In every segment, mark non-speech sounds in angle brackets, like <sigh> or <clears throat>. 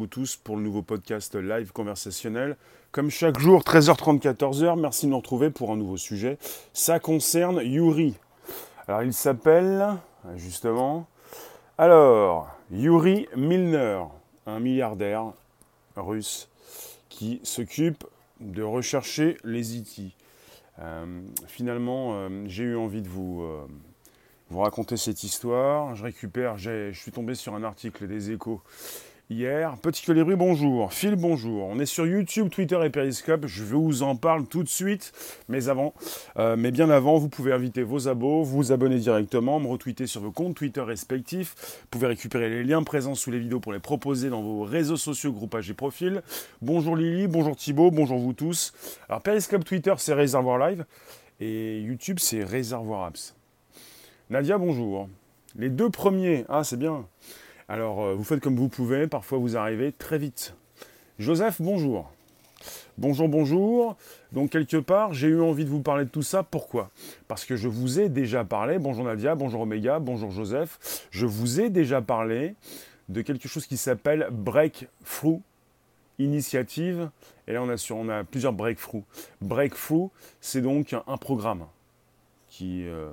vous tous pour le nouveau podcast live conversationnel. Comme chaque jour, 13h30, 14h, merci de nous retrouver pour un nouveau sujet. Ça concerne Yuri. Alors il s'appelle, justement, alors, Yuri Milner, un milliardaire russe qui s'occupe de rechercher les IT. E euh, finalement, euh, j'ai eu envie de vous, euh, vous raconter cette histoire. Je récupère, je suis tombé sur un article des échos hier. Petit Colibri, bonjour. Phil, bonjour. On est sur YouTube, Twitter et Periscope. Je vous en parle tout de suite. Mais avant, euh, mais bien avant, vous pouvez inviter vos abos, vous abonner directement, me retweeter sur vos comptes Twitter respectifs. Vous pouvez récupérer les liens présents sous les vidéos pour les proposer dans vos réseaux sociaux, groupages et profils. Bonjour Lily, bonjour Thibaut, bonjour vous tous. Alors Periscope, Twitter, c'est Réservoir Live. Et YouTube, c'est Réservoir Apps. Nadia, bonjour. Les deux premiers, ah c'est bien. Alors, euh, vous faites comme vous pouvez, parfois vous arrivez très vite. Joseph, bonjour. Bonjour, bonjour. Donc, quelque part, j'ai eu envie de vous parler de tout ça. Pourquoi? Parce que je vous ai déjà parlé, bonjour Nadia, bonjour Omega, bonjour Joseph, je vous ai déjà parlé de quelque chose qui s'appelle Breakthrough Initiative. Et là, on a, plusieurs breakthroughs. Breakthrough, c'est donc un programme qui, euh,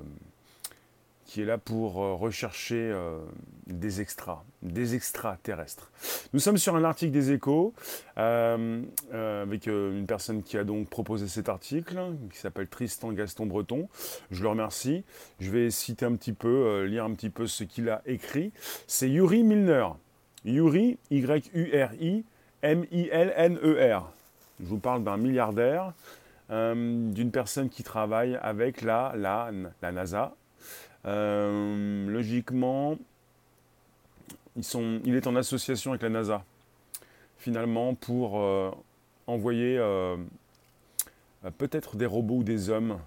qui est là pour euh, rechercher euh, des extras, des extraterrestres. Nous sommes sur un article des échos euh, avec une personne qui a donc proposé cet article, qui s'appelle Tristan Gaston Breton. Je le remercie. Je vais citer un petit peu, lire un petit peu ce qu'il a écrit. C'est Yuri Milner. Yuri, Y-U-R-I, M-I-L-N-E-R. Je vous parle d'un milliardaire, d'une personne qui travaille avec la, la, la NASA, euh, logiquement, il est en association avec la NASA, finalement, pour euh, envoyer euh, peut-être des robots ou des hommes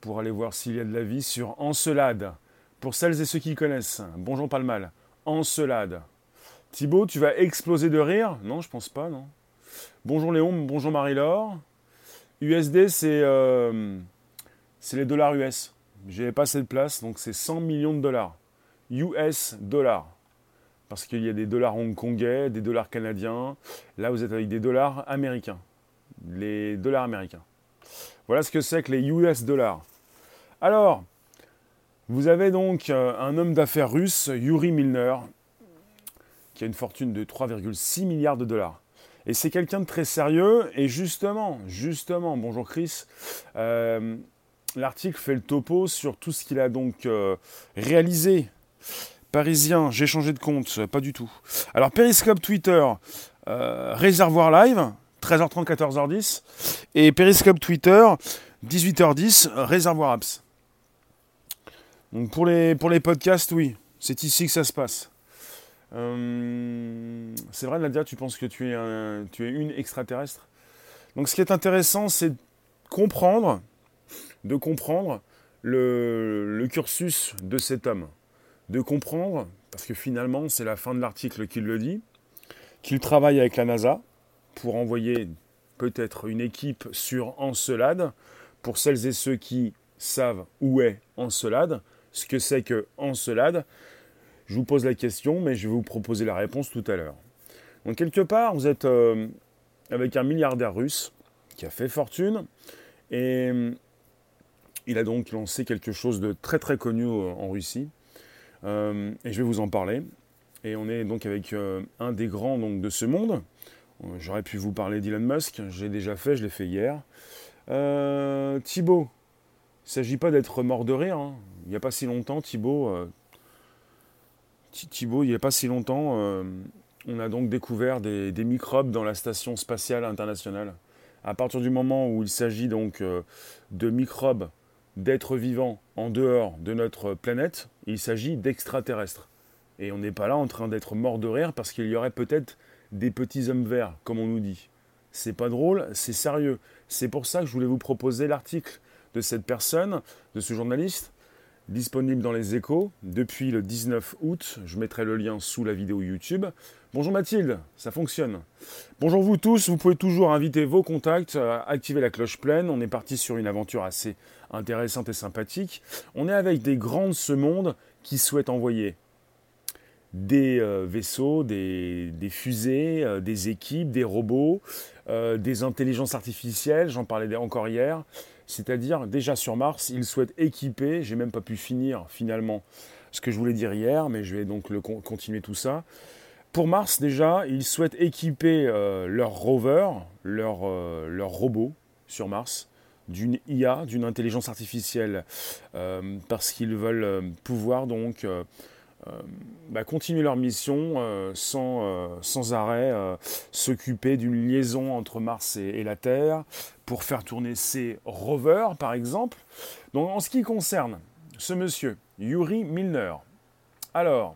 pour aller voir s'il y a de la vie sur Encelade. Pour celles et ceux qui connaissent, bonjour pas le mal, Encelade. Thibaut, tu vas exploser de rire? Non, je pense pas, non. Bonjour Léon, bonjour Marie-Laure. USD, c'est les dollars US. J'avais pas assez de place, donc c'est 100 millions de dollars. US dollars. Parce qu'il y a des dollars hongkongais, des dollars canadiens. Là, vous êtes avec des dollars américains. Les dollars américains. Voilà ce que c'est que les US dollars. Alors, vous avez donc euh, un homme d'affaires russe, Yuri Milner, qui a une fortune de 3,6 milliards de dollars. Et c'est quelqu'un de très sérieux. Et justement, justement, bonjour Chris, euh, l'article fait le topo sur tout ce qu'il a donc euh, réalisé. Parisien, j'ai changé de compte, pas du tout. Alors Periscope Twitter, euh, Réservoir Live, 13h30, 14h10. Et Periscope Twitter, 18h10, Réservoir Apps. Donc pour les, pour les podcasts, oui, c'est ici que ça se passe. Euh, c'est vrai, Nadia, tu penses que tu es, tu es une extraterrestre? Donc ce qui est intéressant, c'est de comprendre de comprendre le, cursus de cet homme. De comprendre, parce que finalement, c'est la fin de l'article qui le dit, qu'il travaille avec la NASA pour envoyer peut-être une équipe sur Encelade. Pour celles et ceux qui savent où est Encelade, ce que c'est que Encelade, je vous pose la question, mais je vais vous proposer la réponse tout à l'heure. Donc quelque part, vous êtes euh, avec un milliardaire russe qui a fait fortune, et il a donc lancé quelque chose de très très connu euh, en Russie. Euh, et je vais vous en parler. Et on est donc avec euh, un des grands donc, de ce monde. J'aurais pu vous parler d'Elon Musk, j'ai déjà fait, je l'ai fait hier. Thibaut, il ne s'agit pas d'être mort de rire. Hein. Il n'y a pas si longtemps, Thibaut, Thibaut, il n'y a pas si longtemps, on a donc découvert des, des, microbes dans la station spatiale internationale. À partir du moment où il s'agit donc de microbes d'êtres vivants en dehors de notre planète, il s'agit d'extraterrestres. Et on n'est pas là en train d'être mort de rire parce qu'il y aurait peut-être des petits hommes verts, comme on nous dit. C'est pas drôle, c'est sérieux. C'est pour ça que je voulais vous proposer l'article de cette personne, de ce journaliste, disponible dans les échos depuis le 19 août. Je mettrai le lien sous la vidéo YouTube. Bonjour Mathilde, ça fonctionne. Bonjour vous tous, vous pouvez toujours inviter vos contacts, activer la cloche pleine. On est parti sur une aventure assez intéressante et sympathique. On est avec des grands de ce monde qui souhaitent envoyer des euh, vaisseaux, des, fusées, euh, des équipes, des robots, euh, des intelligences artificielles, j'en parlais encore hier. C'est-à-dire, déjà sur Mars, il souhaite équiper, j'ai même pas pu finir finalement ce que je voulais dire hier, mais je vais donc continuer tout ça. Pour Mars, déjà, ils souhaitent équiper leur rover, leur, leur robot sur Mars, d'une IA, d'une intelligence artificielle, parce qu'ils veulent pouvoir donc euh, bah, continuer leur mission euh, sans, euh, sans, arrêt, s'occuper d'une liaison entre Mars et, la Terre pour faire tourner ces rovers, par exemple. Donc, en ce qui concerne ce monsieur, Yuri Milner, alors,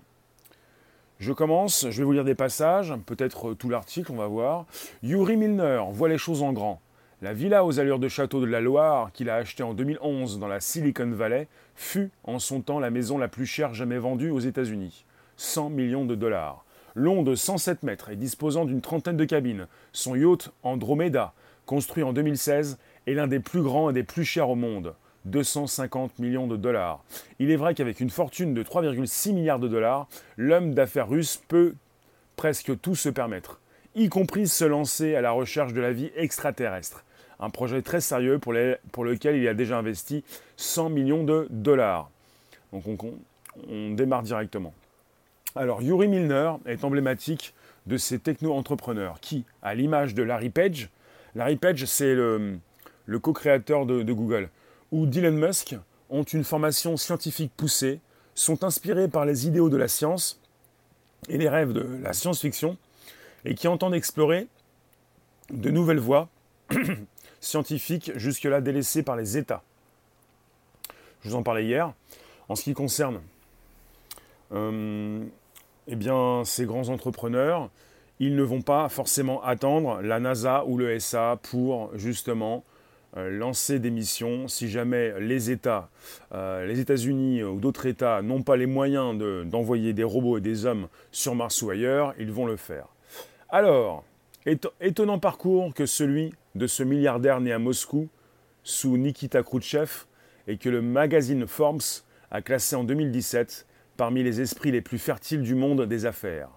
je commence, je vais vous lire des passages, peut-être tout l'article, on va voir. Yuri Milner voit les choses en grand. La villa aux allures de château de la Loire qu'il a achetée en 2011 dans la Silicon Valley fut en son temps la maison la plus chère jamais vendue aux États-Unis. 100 millions de dollars. Long de 107 mètres et disposant d'une trentaine de cabines, son yacht Andromeda, construit en 2016, est l'un des plus grands et des plus chers au monde. 250 millions de dollars. Il est vrai qu'avec une fortune de 3,6 milliards de dollars, l'homme d'affaires russe peut presque tout se permettre, y compris se lancer à la recherche de la vie extraterrestre un projet très sérieux pour, lequel il a déjà investi 100 millions de dollars. Donc on, démarre directement. Alors Yuri Milner est emblématique de ces techno-entrepreneurs qui, à l'image de Larry Page, Larry Page c'est le, co-créateur de, de Google, ou Dylan Musk, ont une formation scientifique poussée, sont inspirés par les idéaux de la science et les rêves de la science-fiction, et qui entendent explorer de nouvelles voies <clears throat> scientifiques jusque-là délaissés par les États. Je vous en parlais hier. En ce qui concerne euh, eh bien, ces grands entrepreneurs, ils ne vont pas forcément attendre la NASA ou le SA pour justement euh, lancer des missions. Si jamais les États, euh, les États-Unis ou d'autres États n'ont pas les moyens d'envoyer des robots et des hommes sur Mars ou ailleurs, ils vont le faire. Alors, étonnant parcours que celui de ce milliardaire né à Moscou sous Nikita Khrouchtchev et que le magazine Forbes a classé en 2017 parmi les esprits les plus fertiles du monde des affaires.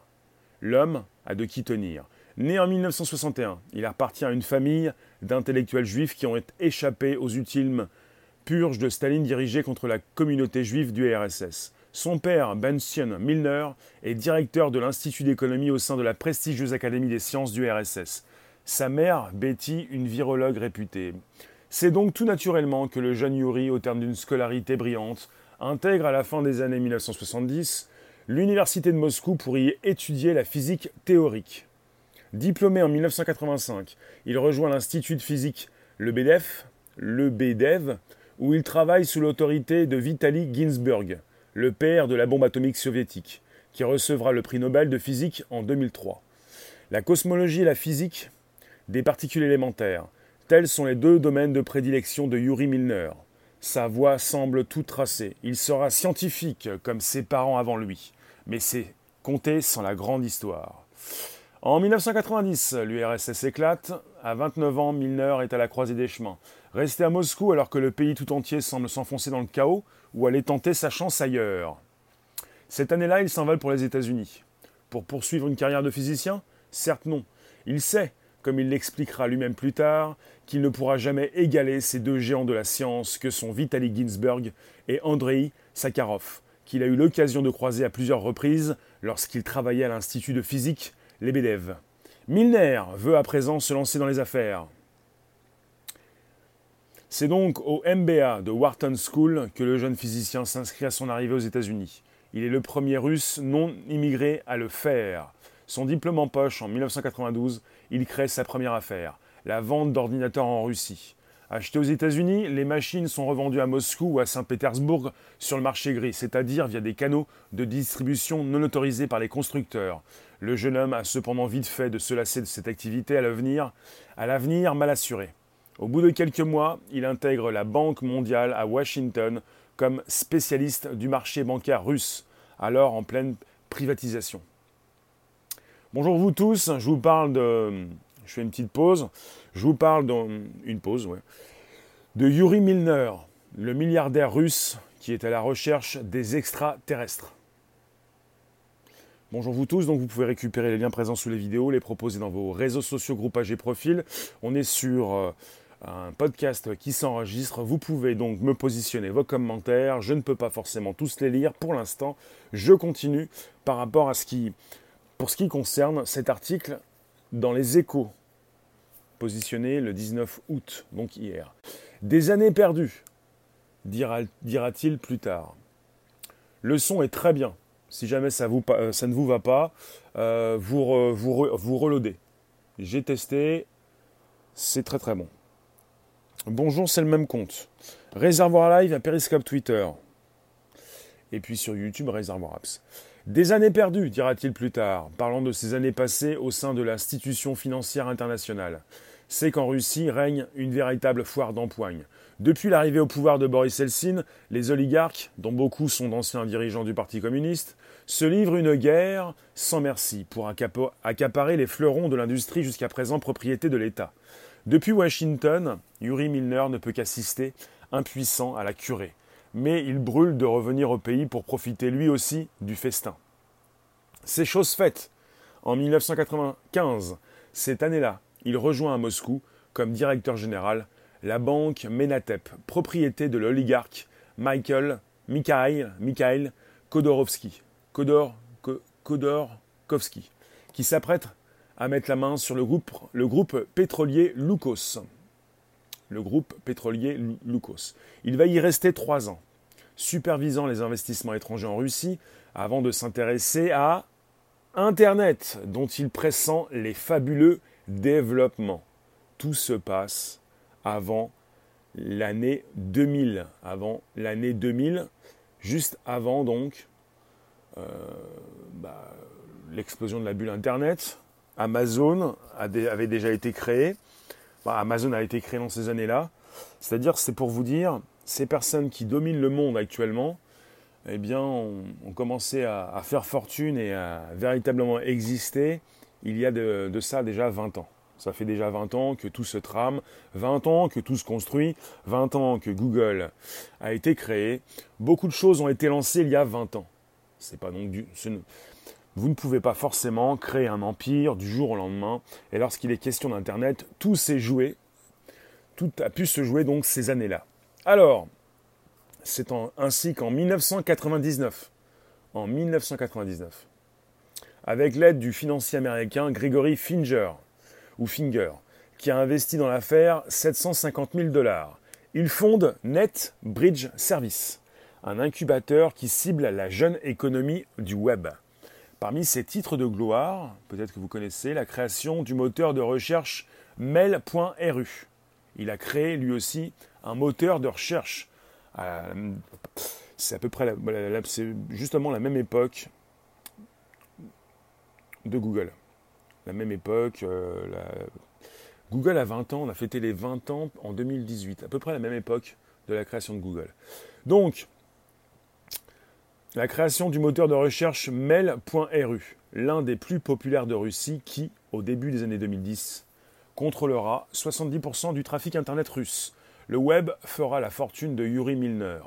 L'homme a de qui tenir. Né en 1961, il appartient à une famille d'intellectuels juifs qui ont échappé aux ultimes purges de Staline dirigées contre la communauté juive du RSS. Son père, Bension Milner, est directeur de l'Institut d'économie au sein de la prestigieuse Académie des sciences du RSS. Sa mère, Betty, une virologue réputée. C'est donc tout naturellement que le jeune Yuri, au terme d'une scolarité brillante, intègre à la fin des années 1970 l'université de Moscou pour y étudier la physique théorique. Diplômé en 1985, il rejoint l'Institut de physique, le BDEF, le BDEV, où il travaille sous l'autorité de Vitaly Ginzburg, le père de la bombe atomique soviétique, qui recevra le prix Nobel de physique en 2003. La cosmologie et la physique des particules élémentaires. Tels sont les deux domaines de prédilection de Yuri Milner. Sa voie semble tout tracée. Il sera scientifique comme ses parents avant lui. Mais c'est compter sans la grande histoire. En 1990, l'URSS éclate. À 29 ans, Milner est à la croisée des chemins. Resté à Moscou alors que le pays tout entier semble s'enfoncer dans le chaos ou aller tenter sa chance ailleurs. Cette année-là, il s'envole pour les États-Unis. Pour poursuivre une carrière de physicien? Certes non. Il sait comme il l'expliquera lui-même plus tard, qu'il ne pourra jamais égaler ces deux géants de la science que sont Vitaly Ginzburg et Andrei Sakharov, qu'il a eu l'occasion de croiser à plusieurs reprises lorsqu'il travaillait à l'Institut de physique Lebedev. Milner veut à présent se lancer dans les affaires. C'est donc au MBA de Wharton School que le jeune physicien s'inscrit à son arrivée aux États-Unis. Il est le premier russe non immigré à le faire. Son diplôme en poche en 1992, il crée sa première affaire, la vente d'ordinateurs en Russie. Achetées aux États-Unis, les machines sont revendues à Moscou ou à Saint-Pétersbourg sur le marché gris, c'est-à-dire via des canaux de distribution non autorisés par les constructeurs. Le jeune homme a cependant vite fait de se lasser de cette activité à l'avenir, à l'avenir mal assuré. Au bout de quelques mois, il intègre la Banque mondiale à Washington comme spécialiste du marché bancaire russe, alors en pleine privatisation. Bonjour vous tous, je vous parle de... Je fais une petite pause. Je vous parle d'une pause, ouais. De Yuri Milner, le milliardaire russe qui est à la recherche des extraterrestres. Bonjour vous tous, donc vous pouvez récupérer les liens présents sous les vidéos, les proposer dans vos réseaux sociaux, groupages et profils. On est sur euh, un podcast qui s'enregistre. Vous pouvez donc me positionner vos commentaires. Je ne peux pas forcément tous les lire pour l'instant. Je continue par rapport à ce qui, pour ce qui concerne cet article dans les échos, positionné le 19 août, donc hier. Des années perdues, dira-t-il plus tard. Le son est très bien. Si jamais ça, euh, ne vous va pas, euh, vous reloadez. J'ai testé, c'est très très bon. Bonjour, c'est le même compte. Réservoir Live à Periscope Twitter. Et puis sur YouTube, Réservoir Apps. Des années perdues, dira-t-il plus tard, parlant de ces années passées au sein de l'institution financière internationale. C'est qu'en Russie règne une véritable foire d'empoigne. Depuis l'arrivée au pouvoir de Boris Eltsine, les oligarques, dont beaucoup sont d'anciens dirigeants du Parti communiste, se livrent une guerre sans merci pour accaparer les fleurons de l'industrie jusqu'à présent propriété de l'État. Depuis Washington, Yuri Milner ne peut qu'assister, impuissant, à la curée. Mais il brûle de revenir au pays pour profiter lui aussi du festin. C'est chose faite. En 1995, cette année-là, il rejoint à Moscou, comme directeur général, la banque Menatep, propriété de l'oligarque Michael Mikhail, Mikhail Khodorovsky, Kodor, Khodorkovsky, qui s'apprête à mettre la main sur le groupe pétrolier Lukos. Le groupe pétrolier Lukos. Il va y rester trois ans, supervisant les investissements étrangers en Russie, avant de s'intéresser à Internet, dont il pressent les fabuleux développements. Tout se passe avant l'année 2000. Avant l'année 2000, juste avant donc euh, bah, l'explosion de la bulle Internet. Amazon avait déjà été créé. Bah, Amazon a été créé dans ces années-là. C'est-à-dire, c'est pour vous dire, ces personnes qui dominent le monde actuellement, eh bien, ont, commencé à, faire fortune et à véritablement exister il y a de, ça déjà 20 ans. Ça fait déjà 20 ans que tout se trame, 20 ans que tout se construit, 20 ans que Google a été créé. Beaucoup de choses ont été lancées il y a 20 ans. C'est pas donc du, vous ne pouvez pas forcément créer un empire du jour au lendemain. Et lorsqu'il est question d'Internet, tout s'est joué, tout a pu se jouer donc ces années-là. Alors, c'est ainsi qu'en 1999, en 1999, avec l'aide du financier américain Gregory Finger, ou Finger, qui a investi dans l'affaire 750 000 dollars. Il fonde Net Bridge Service, un incubateur qui cible la jeune économie du web. Parmi ses titres de gloire, peut-être que vous connaissez la création du moteur de recherche mail.ru. Il a créé lui aussi un moteur de recherche. Euh, c'est à peu près justement la même époque de Google la même époque. Euh, Google a 20 ans, on a fêté les 20 ans en 2018, à peu près la même époque de la création de Google. Donc, la création du moteur de recherche mail.ru, l'un des plus populaires de Russie qui, au début des années 2010, contrôlera 70% du trafic Internet russe. Le web fera la fortune de Yuri Milner.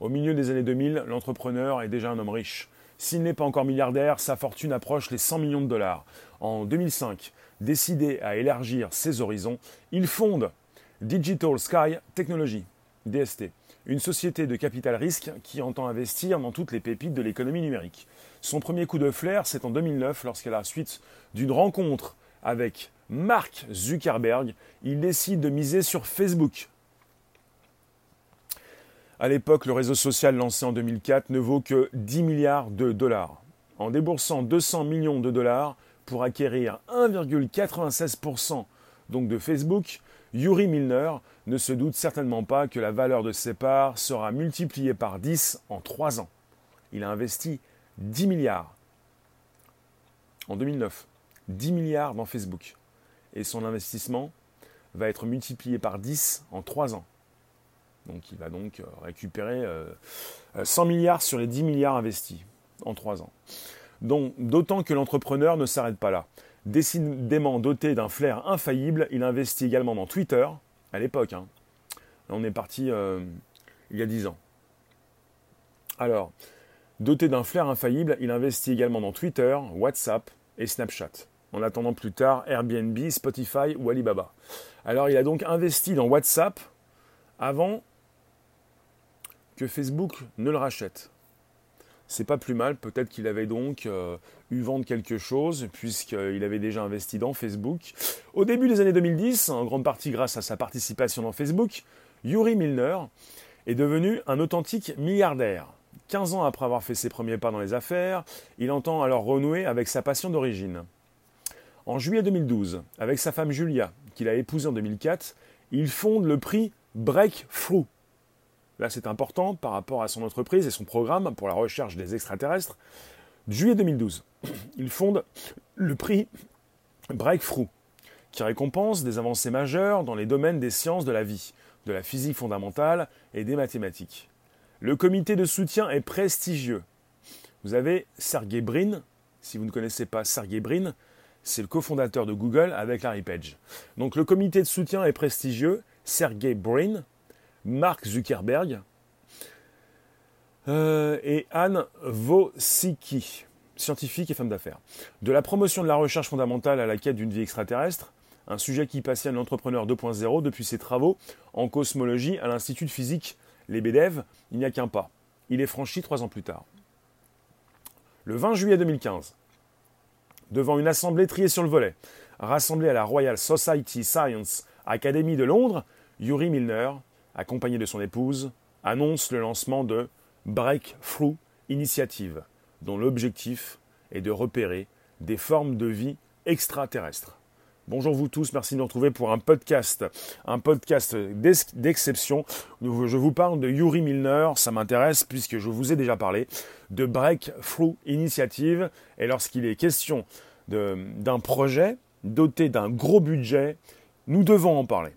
Au milieu des années 2000, l'entrepreneur est déjà un homme riche. S'il n'est pas encore milliardaire, sa fortune approche les 100 millions de dollars. En 2005, décidé à élargir ses horizons, il fonde Digital Sky Technology, DST, une société de capital risque qui entend investir dans toutes les pépites de l'économie numérique. Son premier coup de flair, c'est en 2009, lorsqu'à la suite d'une rencontre avec Mark Zuckerberg, il décide de miser sur Facebook à l'époque, le réseau social lancé en 2004 ne vaut que 10 milliards de dollars. En déboursant 200 millions de dollars pour acquérir 1,96% donc de Facebook, Yuri Milner ne se doute certainement pas que la valeur de ses parts sera multipliée par 10 en 3 ans. Il a investi 10 milliards en 2009, 10 milliards dans Facebook. Et son investissement va être multiplié par 10 en 3 ans. Donc il va donc euh, récupérer 100 euh, milliards sur les 10 milliards investis en 3 ans. D'autant que l'entrepreneur ne s'arrête pas là. Décidément doté d'un flair infaillible, il investit également dans Twitter, à l'époque. Hein. On est parti euh, il y a 10 ans. Alors, Doté d'un flair infaillible, il investit également dans Twitter, WhatsApp et Snapchat. En attendant plus tard Airbnb, Spotify ou Alibaba. Alors il a donc investi dans WhatsApp avant que Facebook ne le rachète. C'est pas plus mal, peut-être qu'il avait donc euh, eu vendre quelque chose, puisqu'il avait déjà investi dans Facebook. Au début des années 2010, en grande partie grâce à sa participation dans Facebook, Yuri Milner est devenu un authentique milliardaire. 15 ans après avoir fait ses premiers pas dans les affaires, il entend alors renouer avec sa passion d'origine. En juillet 2012, avec sa femme Julia, qu'il a épousée en 2004, il fonde le prix Breakthrough. Là, c'est important par rapport à son entreprise et son programme pour la recherche des extraterrestres. Juillet 2012, <clears throat> il fonde le prix Breakthrough, qui récompense des avancées majeures dans les domaines des sciences de la vie, de la physique fondamentale et des mathématiques. Le comité de soutien est prestigieux. Vous avez Sergey Brin, si vous ne connaissez pas Sergey Brin, c'est le cofondateur de Google avec Larry Page. Donc le comité de soutien est prestigieux, Sergey Brin, Mark Zuckerberg euh, et Anne Vosicki, scientifique et femme d'affaires. De la promotion de la recherche fondamentale à la quête d'une vie extraterrestre, un sujet qui passionne l'entrepreneur 2.0 depuis ses travaux en cosmologie à l'Institut de physique Les BDEV, il n'y a qu'un pas. Il est franchi trois ans plus tard. Le 20 juillet 2015, devant une assemblée triée sur le volet, rassemblée à la Royal Society Science Academy de Londres, Yuri Milner, accompagné de son épouse, annonce le lancement de Breakthrough Initiative, dont l'objectif est de repérer des formes de vie extraterrestres. Bonjour vous tous, merci de nous retrouver pour un podcast, un podcast d'exception. Je vous parle de Yuri Milner, ça m'intéresse puisque je vous ai déjà parlé de Breakthrough Initiative. Et lorsqu'il est question d'un projet doté d'un gros budget, nous devons en parler.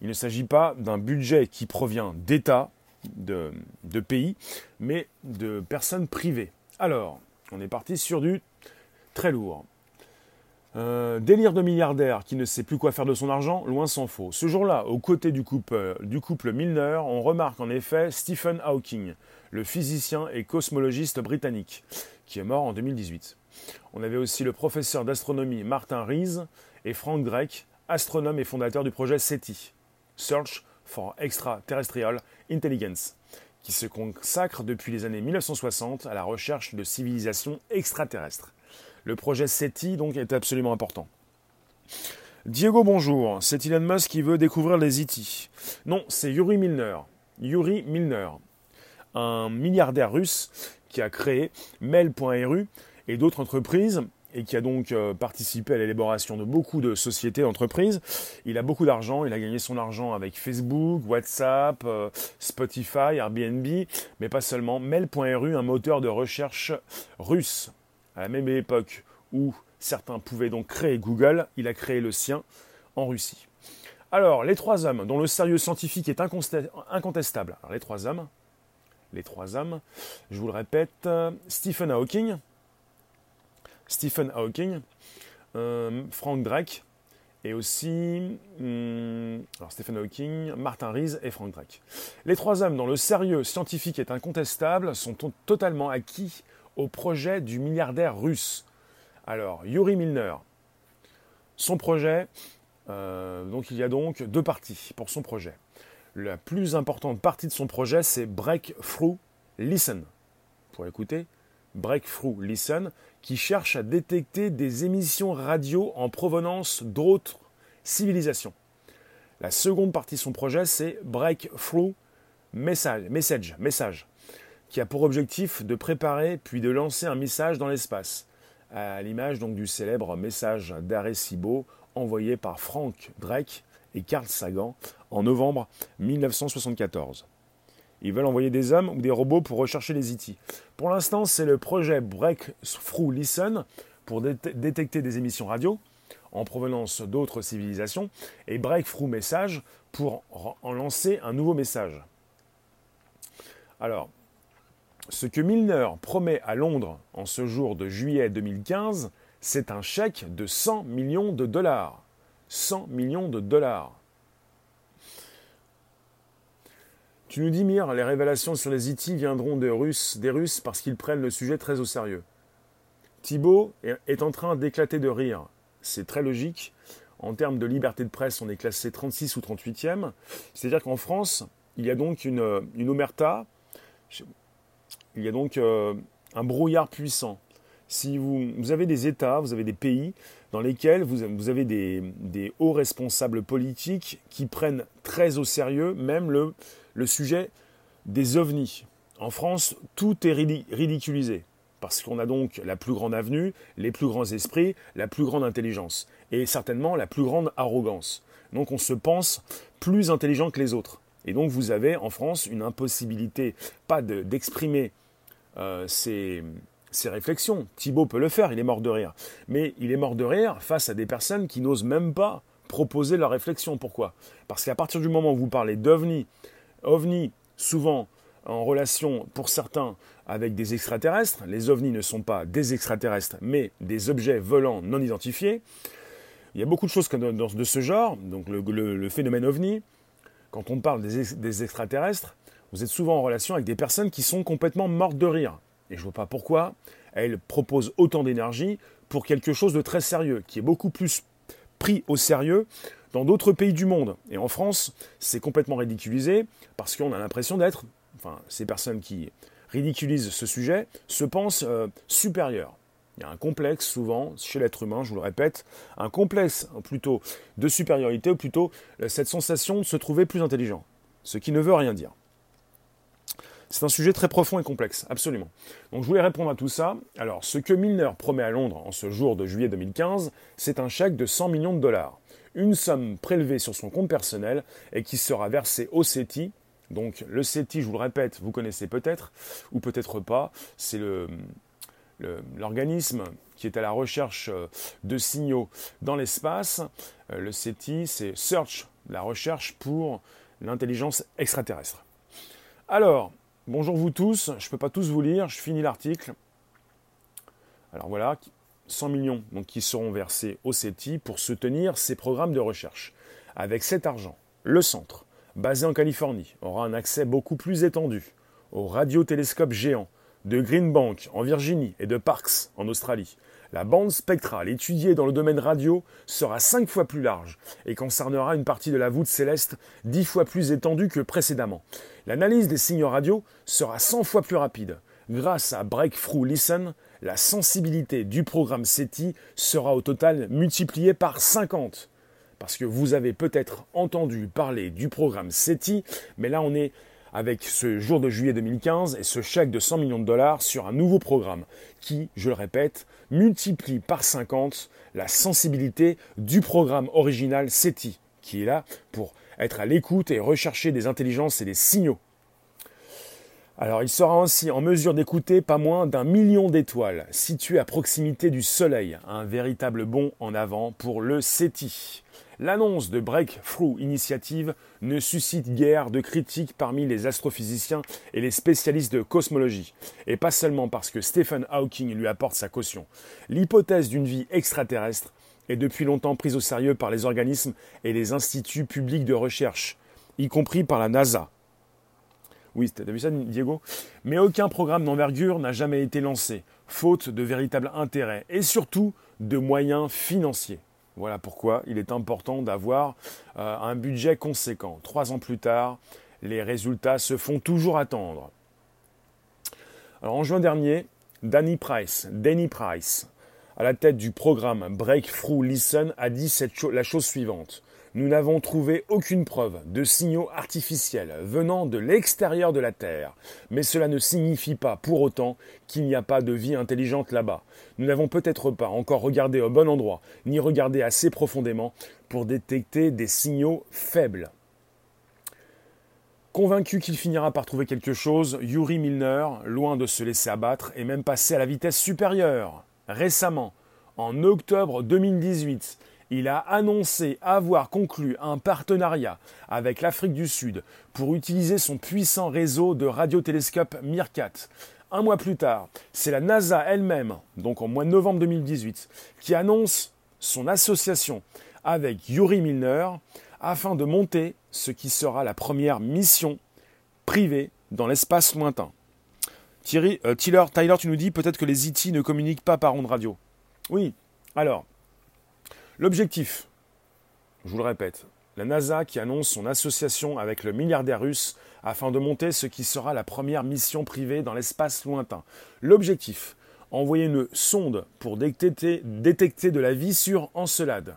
Il ne s'agit pas d'un budget qui provient d'États, de, pays, mais de personnes privées. Alors, on est parti sur du très lourd. Délire de milliardaire qui ne sait plus quoi faire de son argent, loin s'en faut. Ce jour-là, aux côtés du couple, du couple Milner, on remarque en effet Stephen Hawking, le physicien et cosmologiste britannique, qui est mort en 2018. On avait aussi le professeur d'astronomie Martin Rees et Frank Drake, astronome et fondateur du projet SETI, Search for Extraterrestrial Intelligence, qui se consacre depuis les années 1960 à la recherche de civilisations extraterrestres. Le projet SETI donc est absolument important. Diego, bonjour. C'est Elon Musk qui veut découvrir les IT. E non, c'est Yuri Milner. Yuri Milner, un milliardaire russe qui a créé Mail.ru et d'autres entreprises et qui a donc euh, participé à l'élaboration de beaucoup de sociétés, d'entreprises. Il a beaucoup d'argent, il a gagné son argent avec Facebook, WhatsApp, euh, Spotify, Airbnb, mais pas seulement. Mail.ru, un moteur de recherche russe à la même époque où certains pouvaient donc créer Google, il a créé le sien en Russie. Alors, les trois hommes dont le sérieux scientifique est incontestable. Alors, les trois hommes, les trois hommes, je vous le répète, Stephen Hawking, Stephen Hawking, euh, Frank Drake, et aussi hum, alors Stephen Hawking, Martin Rees et Frank Drake. Les trois hommes dont le sérieux scientifique est incontestable sont totalement acquis au projet du milliardaire russe. Alors, Yuri Milner, son projet, euh, donc il y a donc deux parties pour son projet. La plus importante partie de son projet, c'est Breakthrough Listen. Pour écouter, Breakthrough Listen, qui cherche à détecter des émissions radio en provenance d'autres civilisations. La seconde partie de son projet, c'est Breakthrough Message, message, message qui a pour objectif de préparer puis de lancer un message dans l'espace, à l'image donc du célèbre message d'Arecibo envoyé par Frank Drake et Carl Sagan en novembre 1974. Ils veulent envoyer des hommes ou des robots pour rechercher les IT. E pour l'instant, c'est le projet Breakthrough Listen pour détecter des émissions radio en provenance d'autres civilisations et Breakthrough Message pour en lancer un nouveau message. Alors, ce que Milner promet à Londres en ce jour de juillet 2015, c'est un chèque de 100 millions de dollars. 100 millions de dollars. Tu nous dis, Mire, les révélations sur les IT viendront des Russes, des Russes parce qu'ils prennent le sujet très au sérieux. Thibault est en train d'éclater de rire. C'est très logique. En termes de liberté de presse, on est classé 36 ou 38e. C'est-à-dire qu'en France, il y a donc une, omerta, il y a donc euh, un brouillard puissant. Si vous, avez des États, vous avez des pays dans lesquels vous, avez des, hauts responsables politiques qui prennent très au sérieux même le, le sujet des ovnis. En France, tout est ridiculisé parce qu'on a donc la plus grande avenue, les plus grands esprits, la plus grande intelligence, et certainement la plus grande arrogance. Donc on se pense plus intelligent que les autres. Et donc vous avez en France une impossibilité, pas d'exprimer euh, ses, réflexions. Thibault peut le faire, il est mort de rire. Mais il est mort de rire face à des personnes qui n'osent même pas proposer leur réflexion. Pourquoi? Parce qu'à partir du moment où vous parlez d'OVNI, OVNI, souvent en relation pour certains avec des extraterrestres. Les ovnis ne sont pas des extraterrestres, mais des objets volants non identifiés. Il y a beaucoup de choses de ce genre, donc le, phénomène ovni. Quand on parle des, extraterrestres, vous êtes souvent en relation avec des personnes qui sont complètement mortes de rire. Et je ne vois pas pourquoi elles proposent autant d'énergie pour quelque chose de très sérieux, qui est beaucoup plus pris au sérieux dans d'autres pays du monde. Et en France, c'est complètement ridiculisé parce qu'on a l'impression d'être enfin ces personnes qui ridiculisent ce sujet, se pensent euh, supérieures. Il y a un complexe souvent chez l'être humain, je vous le répète, un complexe plutôt de supériorité ou plutôt euh, cette sensation de se trouver plus intelligent, ce qui ne veut rien dire. C'est un sujet très profond et complexe, absolument. Donc je voulais répondre à tout ça. Alors, ce que Milner promet à Londres en ce jour de juillet 2015, c'est un chèque de 100 millions de dollars. Une somme prélevée sur son compte personnel et qui sera versée au CETI, donc le CETI, je vous le répète, vous connaissez peut-être ou peut-être pas, c'est l'organisme qui est à la recherche euh, de signaux dans l'espace. Euh, le CETI, c'est Search, la recherche pour l'intelligence extraterrestre. Alors, bonjour vous tous, je ne peux pas tous vous lire, je finis l'article. Alors voilà, 100 millions qui seront versés au CETI pour soutenir ces programmes de recherche. Avec cet argent, le centre basé en Californie, aura un accès beaucoup plus étendu aux radiotélescopes géants de Green Bank en Virginie et de Parkes en Australie. La bande spectrale étudiée dans le domaine radio sera cinq fois plus large et concernera une partie de la voûte céleste dix fois plus étendue que précédemment. L'analyse des signaux radio sera 100 fois plus rapide. Grâce à Breakthrough Listen, la sensibilité du programme SETI sera au total multipliée par 50 parce que vous avez peut-être entendu parler du programme SETI, mais là on est avec ce jour de juillet 2015 et ce chèque de 100 millions de dollars sur un nouveau programme qui, je le répète, multiplie par 50 la sensibilité du programme original SETI, qui est là pour être à l'écoute et rechercher des intelligences et des signaux. Alors il sera ainsi en mesure d'écouter pas moins d'un million d'étoiles situées à proximité du Soleil, un véritable bond en avant pour le SETI. L'annonce de Breakthrough Initiative ne suscite guère de critiques parmi les astrophysiciens et les spécialistes de cosmologie, et pas seulement parce que Stephen Hawking lui apporte sa caution. L'hypothèse d'une vie extraterrestre est depuis longtemps prise au sérieux par les organismes et les instituts publics de recherche, y compris par la NASA. Oui, t'as vu ça, Diego? Mais aucun programme d'envergure n'a jamais été lancé, faute de véritable intérêt et surtout de moyens financiers. Voilà pourquoi il est important d'avoir euh, un budget conséquent. Trois ans plus tard, les résultats se font toujours attendre. En juin dernier, Danny Price, à la tête du programme Breakthrough Listen, a dit la chose suivante. Nous n'avons trouvé aucune preuve de signaux artificiels venant de l'extérieur de la Terre, mais cela ne signifie pas pour autant qu'il n'y a pas de vie intelligente là-bas. Nous n'avons peut-être pas encore regardé au bon endroit, ni regardé assez profondément pour détecter des signaux faibles. Convaincu qu'il finira par trouver quelque chose, Yuri Milner, loin de se laisser abattre, est même passé à la vitesse supérieure. Récemment, en octobre 2018, il a annoncé avoir conclu un partenariat avec l'Afrique du Sud pour utiliser son puissant réseau de radiotélescopes MIRCAT. Un mois plus tard, c'est la NASA elle-même, donc en mois de novembre 2018, qui annonce son association avec Yuri Milner afin de monter ce qui sera la première mission privée dans l'espace lointain. Thierry, euh, Tyler, tu nous dis peut-être que les IT ne communiquent pas par ondes radio. Oui, alors, l'objectif, je vous le répète, la NASA qui annonce son association avec le milliardaire russe afin de monter ce qui sera la première mission privée dans l'espace lointain. L'objectif, envoyer une sonde pour détecter, de la vie sur Encelade.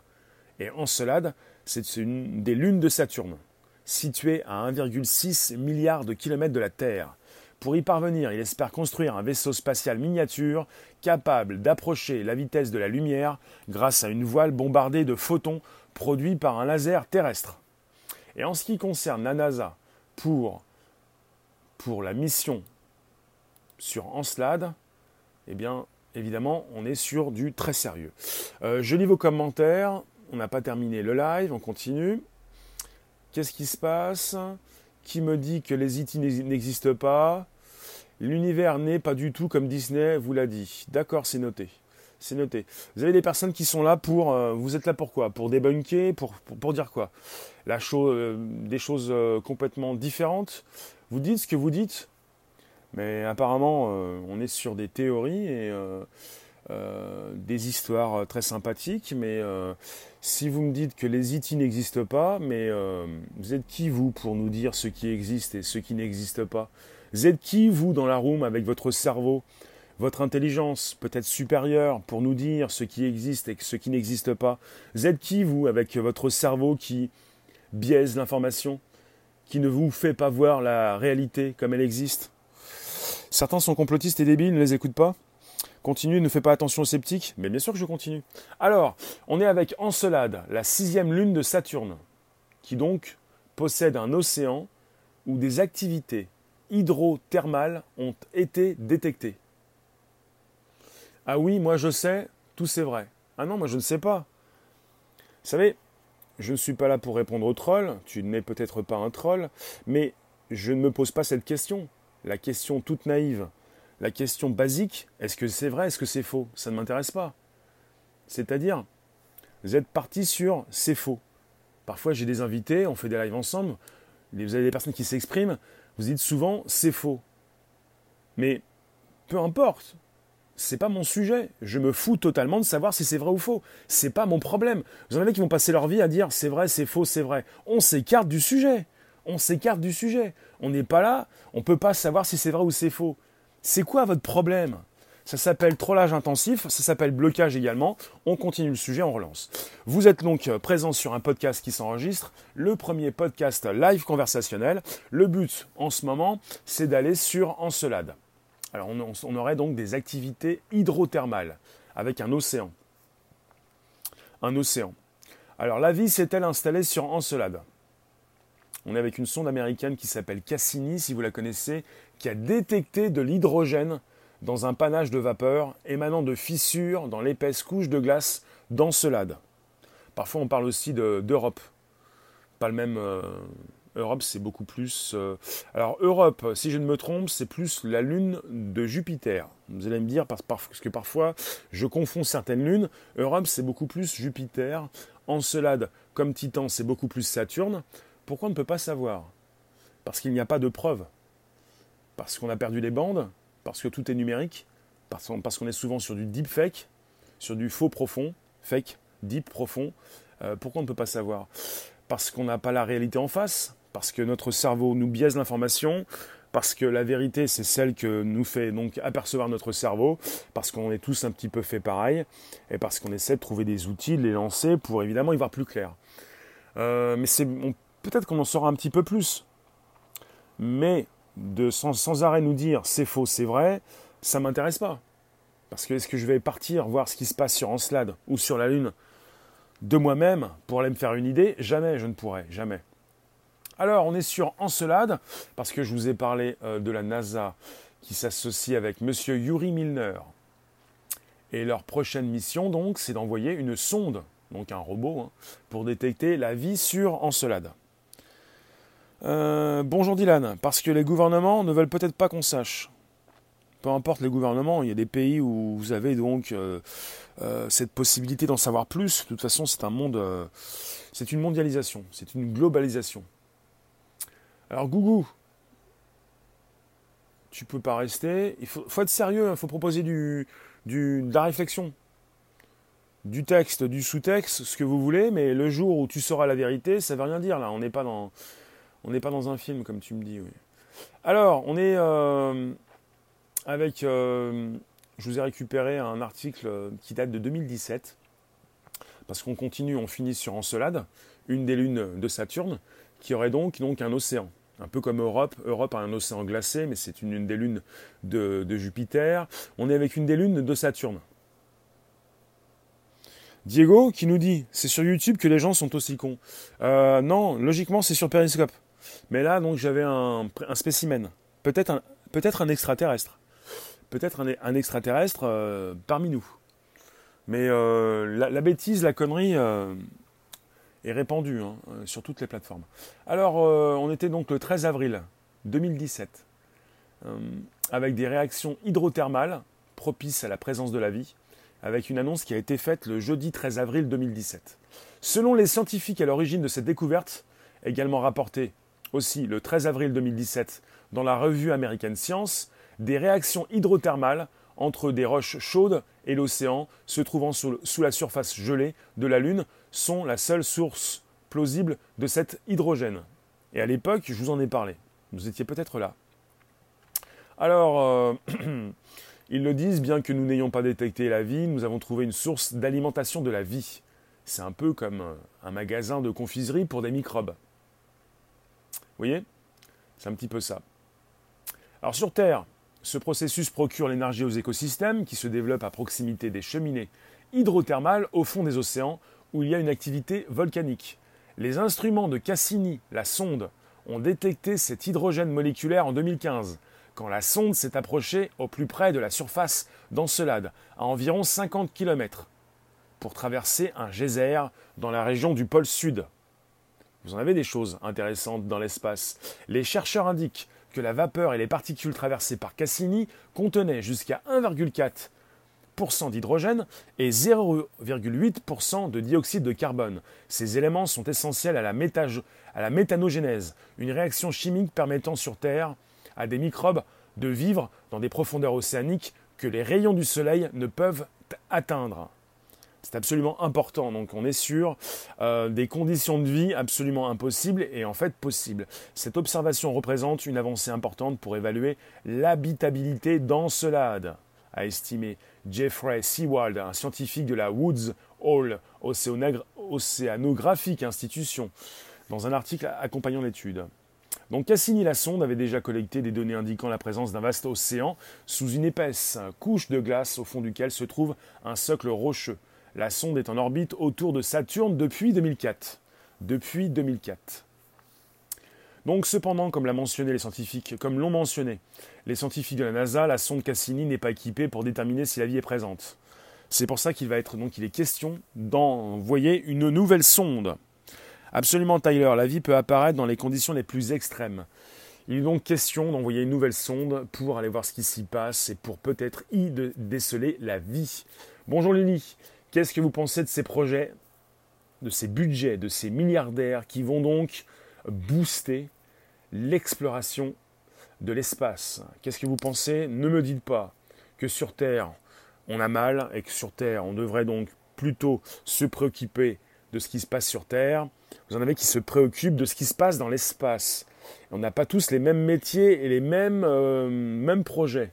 Et Encelade, c'est une des lunes de Saturne, située à 1,6 milliard de kilomètres de la Terre. Pour y parvenir, il espère construire un vaisseau spatial miniature capable d'approcher la vitesse de la lumière grâce à une voile bombardée de photons produits par un laser terrestre. Et en ce qui concerne la NASA pour, pour la mission sur Encelade, eh bien, évidemment, on est sur du très sérieux. Euh, je lis vos commentaires. On n'a pas terminé le live, on continue. Qu'est-ce qui se passe? Qui me dit que les IT n'existent pas? L'univers n'est pas du tout comme Disney vous l'a dit. D'accord, c'est noté. C'est noté. Vous avez des personnes qui sont là pour. Euh, vous êtes là pour quoi? Pour débunker? Pour, dire quoi? Euh, Des choses euh, complètement différentes? Vous dites ce que vous dites, mais apparemment, on est sur des théories et des histoires très sympathiques. Mais si vous me dites que les IT e n'existent pas, mais vous êtes qui, vous, pour nous dire ce qui existe et ce qui n'existe pas? Êtes qui, vous, dans la room, avec votre cerveau, votre intelligence peut-être supérieure pour nous dire ce qui existe et ce qui n'existe pas? Vous qui, vous, avec votre cerveau qui biaise l'information, qui ne vous fait pas voir la réalité comme elle existe? Certains sont complotistes et débiles, ne les écoute pas. Continue, ne fais pas attention aux sceptiques. Mais bien sûr que je continue. Alors, on est avec Encelade, la sixième lune de Saturne, qui donc possède un océan où des activités hydrothermales ont été détectées. Ah oui, moi je sais, tout c'est vrai. Ah non, moi je ne sais pas. Vous savez, je ne suis pas là pour répondre au troll, tu n'es peut-être pas un troll, mais je ne me pose pas cette question. La question toute naïve, la question basique, est-ce que c'est vrai, est-ce que c'est faux? Ça ne m'intéresse pas. C'est-à-dire, vous êtes parti sur c'est faux. Parfois j'ai des invités, on fait des lives ensemble, vous avez des personnes qui s'expriment, vous dites souvent c'est faux. Mais peu importe, c'est pas mon sujet. Je me fous totalement de savoir si c'est vrai ou faux. C'est pas mon problème. Vous en avez qui vont passer leur vie à dire c'est vrai, c'est faux, c'est vrai. On s'écarte du sujet. On s'écarte du sujet. On n'est pas là. On peut pas savoir si c'est vrai ou c'est faux. C'est quoi votre problème? Ça s'appelle trollage intensif, ça s'appelle blocage également. On continue le sujet, on relance. Vous êtes donc euh, présent sur un podcast qui s'enregistre, le premier podcast live conversationnel. Le but en ce moment, c'est d'aller sur Encelade. Alors on, aurait donc des activités hydrothermales avec un océan. Un océan. Alors la vie s'est-elle installée sur Encelade? On est avec une sonde américaine qui s'appelle Cassini, si vous la connaissez, qui a détecté de l'hydrogène dans un panache de vapeur émanant de fissures dans l'épaisse couche de glace d'Encelade. Parfois on parle aussi d'Europe. Pas le même. Euh, Europe, c'est beaucoup plus. Euh, alors Europe, si je ne me trompe, c'est plus la lune de Jupiter. Vous allez me dire parce, que parfois je confonds certaines lunes. Europe, c'est beaucoup plus Jupiter. Encelade, comme Titan, c'est beaucoup plus Saturne. Pourquoi on ne peut pas savoir? Parce qu'il n'y a pas de preuves. Parce qu'on a perdu les bandes parce que tout est numérique, parce qu'on est souvent sur du deep fake, sur du faux profond, fake, deep profond. Euh, pourquoi on ne peut pas savoir? Parce qu'on n'a pas la réalité en face, parce que notre cerveau nous biaise l'information, parce que la vérité c'est celle que nous fait donc apercevoir notre cerveau, parce qu'on est tous un petit peu fait pareil, et parce qu'on essaie de trouver des outils, de les lancer pour évidemment y voir plus clair. Euh, mais c'est peut-être qu'on en saura un petit peu plus. Mais de sans, arrêt nous dire c'est faux, c'est vrai, ça m'intéresse pas. Parce que est-ce que je vais partir voir ce qui se passe sur Encelade ou sur la Lune de moi-même pour aller me faire une idée? Jamais, je ne pourrai, jamais. Alors, on est sur Encelade, parce que je vous ai parlé euh, de la NASA qui s'associe avec Monsieur Yuri Milner. Et leur prochaine mission, donc, c'est d'envoyer une sonde, donc un robot, hein, pour détecter la vie sur Encelade. Euh, bonjour Dylan, parce que les gouvernements ne veulent peut-être pas qu'on sache. Peu importe les gouvernements, il y a des pays où vous avez donc euh, euh, cette possibilité d'en savoir plus. De toute façon, c'est un monde, c'est une mondialisation, c'est une globalisation. Alors Gougou, tu peux pas rester. Il faut, être sérieux, il faut proposer du, de la réflexion, du texte, du sous-texte, ce que vous voulez, mais le jour où tu sauras la vérité, ça veut rien dire là. On n'est pas dans, on n'est pas dans un film comme tu me dis. Alors, on est euh, avec, euh, je vous ai récupéré un article qui date de 2017, parce qu'on continue, on finit sur Encelade, une des lunes de Saturne, qui aurait donc, donc un océan un peu comme Europe. Europe a un océan glacé, mais c'est une, des lunes de, Jupiter. On est avec une des lunes de Saturne. Diego qui nous dit c'est sur YouTube que les gens sont aussi cons. Euh, non, logiquement c'est sur Periscope. Mais là donc j'avais un, spécimen, peut-être un, extraterrestre, peut-être un, extraterrestre euh, parmi nous. Mais euh, la, bêtise, la connerie, est répandu hein, euh, sur toutes les plateformes. Alors, euh, on était donc le 13 avril 2017, euh, avec des réactions hydrothermales propices à la présence de la vie, avec une annonce qui a été faite le jeudi 13 avril 2017. Selon les scientifiques à l'origine de cette découverte, également rapportée aussi le 13 avril 2017 dans la revue américaine Science, des réactions hydrothermales entre des roches chaudes et l'océan se trouvant sous, la surface gelée de la Lune sont la seule source plausible de cet hydrogène. Et à l'époque, je vous en ai parlé. Vous étiez peut-être là. Alors, euh, <clears throat> ils le disent, bien que nous n'ayons pas détecté la vie, nous avons trouvé une source d'alimentation de la vie. C'est un peu comme euh, un magasin de confiserie pour des microbes. Voyez C'est un petit peu ça. Alors sur Terre, ce processus procure l'énergie aux écosystèmes qui se développent à proximité des cheminées hydrothermales au fond des océans où il y a une activité volcanique. Les instruments de Cassini, la sonde, ont détecté cet hydrogène moléculaire en 2015, quand la sonde s'est approchée au plus près de la surface d'Encelade, à environ 50 km, pour traverser un geyser dans la région du pôle sud. Vous en avez des choses intéressantes dans l'espace. Les chercheurs indiquent que la vapeur et les particules traversées par Cassini contenaient jusqu'à 1,4% d'hydrogène et 0,8% de dioxyde de carbone. Ces éléments sont essentiels à la, à méthanogénèse, une réaction chimique permettant sur Terre à des microbes de vivre dans des profondeurs océaniques que les rayons du Soleil ne peuvent atteindre. C'est absolument important. Donc on est sur euh, des conditions de vie absolument impossibles et en fait possibles. Cette observation représente une avancée importante pour évaluer l'habitabilité d'Encelade, a estimé Jeffrey Seward, un scientifique de la Woods Hole Oceanographic Institution, dans un article accompagnant l'étude. Donc Cassini la sonde avait déjà collecté des données indiquant la présence d'un vaste océan sous une épaisse couche de glace au fond duquel se trouve un socle rocheux. La sonde est en orbite autour de Saturne depuis 2004. Depuis 2004. Donc cependant, comme l'a mentionné les scientifiques, comme l'ont mentionné les scientifiques de la NASA, la sonde Cassini n'est pas équipée pour déterminer si la vie est présente. C'est pour ça qu'il va être donc il est question d'envoyer une nouvelle sonde. Absolument Tyler, la vie peut apparaître dans les conditions les plus extrêmes. Il est donc question d'envoyer une nouvelle sonde pour aller voir ce qui s'y passe et pour peut-être y déceler la vie. Bonjour Lily, Qu'est-ce que vous pensez de ces projets, de ces budgets, de ces milliardaires qui vont donc booster l'exploration de l'espace? Qu'est-ce que vous pensez? Ne me dites pas que sur Terre, on a mal et que sur Terre, on devrait donc plutôt se préoccuper de ce qui se passe sur Terre. Vous en avez qui se préoccupent de ce qui se passe dans l'espace. On n'a pas tous les mêmes métiers et les mêmes, euh, mêmes projets.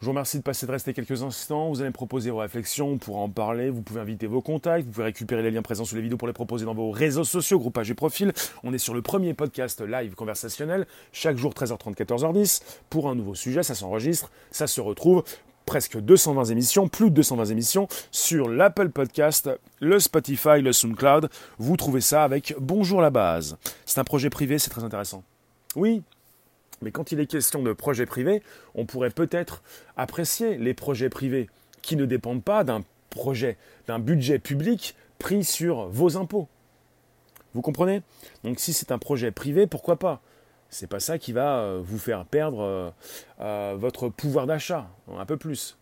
Je vous remercie de passer de rester quelques instants. Vous allez me proposer vos réflexions, pour en parler. Vous pouvez inviter vos contacts. Vous pouvez récupérer les liens présents sous les vidéos pour les proposer dans vos réseaux sociaux, groupages et profils. On est sur le premier podcast live conversationnel, chaque jour 13h30, 14h10, pour un nouveau sujet. Ça s'enregistre, ça se retrouve. Presque 220 émissions, plus de 220 émissions sur l'Apple Podcast, le Spotify, le SoundCloud. Vous trouvez ça avec Bonjour la base. C'est un projet privé, c'est très intéressant. Oui, mais quand il est question de projets privés, on pourrait peut-être apprécier les projets privés qui ne dépendent pas d'un projet, d'un budget public pris sur vos impôts. Vous comprenez? Donc si c'est un projet privé, pourquoi pas? C'est pas ça qui va euh, vous faire perdre euh, euh, votre pouvoir d'achat, un peu plus.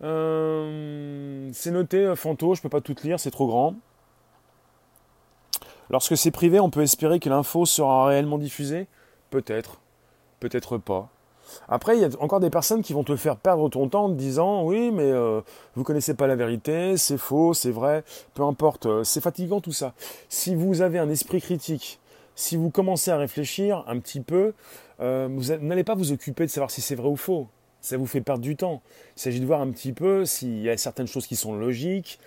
c'est noté, Fanto, je ne peux pas tout lire, c'est trop grand. Lorsque c'est privé, on peut espérer que l'info sera réellement diffusée Peut-être. peut-être pas. Après, il y a encore des personnes qui vont te faire perdre ton temps en disant oui, mais euh, vous connaissez pas la vérité, c'est faux, c'est vrai, peu importe, euh, c'est fatigant tout ça. Si vous avez un esprit critique, si vous commencez à réfléchir un petit peu, euh, vous n'allez pas vous occuper de savoir si c'est vrai ou faux. Ça vous fait perdre du temps. Il s'agit de voir un petit peu s'il y a certaines choses qui sont logiques,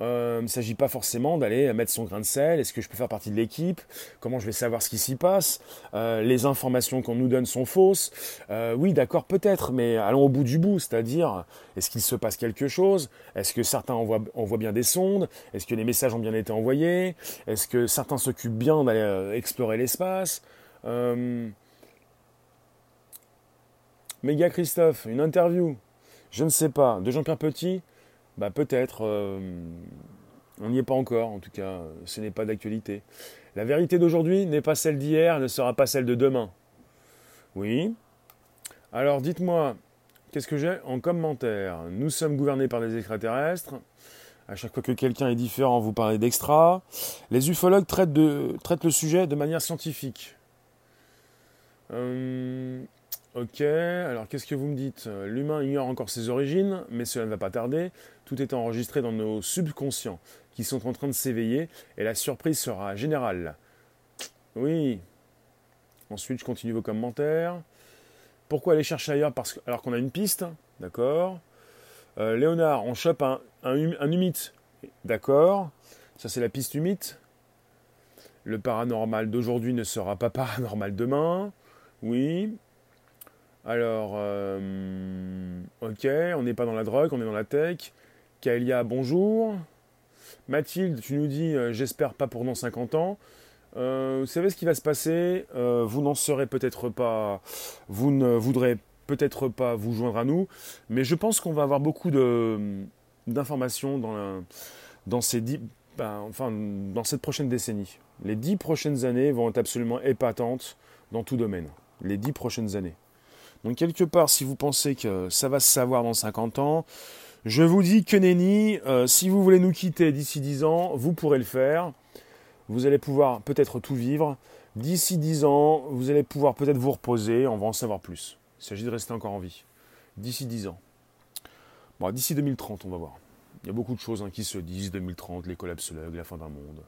euh, il ne s'agit pas forcément d'aller mettre son grain de sel. Est-ce que je peux faire partie de l'équipe? Comment je vais savoir ce qui s'y passe? Euh, Les informations qu'on nous donne sont fausses. Euh, Oui, d'accord, peut-être, mais allons au bout du bout. C'est-à-dire, est-ce qu'il se passe quelque chose? Est-ce que certains envoient, envoient, bien des sondes? Est-ce que les messages ont bien été envoyés? Est-ce que certains s'occupent bien d'aller explorer l'espace? Méga Christophe, une interview, je ne sais pas, de Jean-Pierre Petit? Bah peut-être, euh, on n'y est pas encore, en tout cas, ce n'est pas d'actualité. La vérité d'aujourd'hui n'est pas celle d'hier, ne sera pas celle de demain. Oui. Alors dites-moi, qu'est-ce que j'ai en commentaire? Nous sommes gouvernés par des extraterrestres. À chaque fois que quelqu'un est différent, vous parlez d'extra. Les ufologues traitent, le sujet de manière scientifique. Euh, Ok, alors qu'est-ce que vous me dites? L'humain ignore encore ses origines, mais cela ne va pas tarder. Tout est enregistré dans nos subconscients, qui sont en train de s'éveiller, et la surprise sera générale. Oui. Ensuite, je continue vos commentaires. Pourquoi aller chercher ailleurs parce que, alors qu'on a une piste? D'accord. Euh, Léonard, on chope un, un, un humite. D'accord. Ça, c'est la piste humite. Le paranormal d'aujourd'hui ne sera pas <laughs> paranormal demain. Oui. Alors, euh, ok, on n'est pas dans la drogue, on est dans la tech. Kaelia, bonjour. Mathilde, tu nous dis, euh, j'espère pas pour dans 50 ans. Euh, vous savez ce qui va se passer? Vous n'en serez peut-être pas, vous ne voudrez peut-être pas vous joindre à nous, mais je pense qu'on va avoir beaucoup d'informations dans, ben, dans cette prochaine décennie. Les dix prochaines années vont être absolument épatantes dans tout domaine. Les dix prochaines années. Donc quelque part, si vous pensez que ça va se savoir dans 50 ans, je vous dis que nenni, euh, si vous voulez nous quitter d'ici 10 ans, vous pourrez le faire. Vous allez pouvoir peut-être tout vivre. D'ici 10 ans, vous allez pouvoir peut-être vous reposer, on va en savoir plus. Il s'agit de rester encore en vie. D'ici 10 ans. Bon, d'ici 2030, on va voir. Il y a beaucoup de choses hein, qui se disent, 2030, les collapsologues, la fin d'un monde.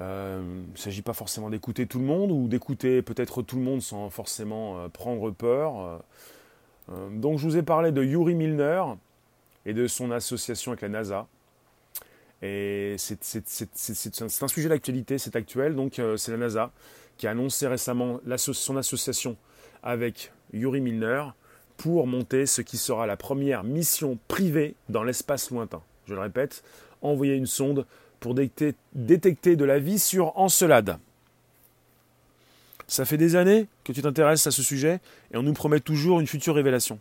Euh, il ne s'agit pas forcément d'écouter tout le monde ou d'écouter peut-être tout le monde sans forcément euh, prendre peur. Euh, donc je vous ai parlé de Yuri Milner et de son association avec la NASA. Et c'est un sujet d'actualité, c'est actuel. Donc c'est la NASA qui a annoncé récemment son association avec Yuri Milner pour monter ce qui sera la première mission privée dans l'espace lointain. Je le répète, envoyer une sonde pour détecter, de la vie sur Encelade. Ça fait des années que tu t'intéresses à ce sujet et on nous promet toujours une future révélation.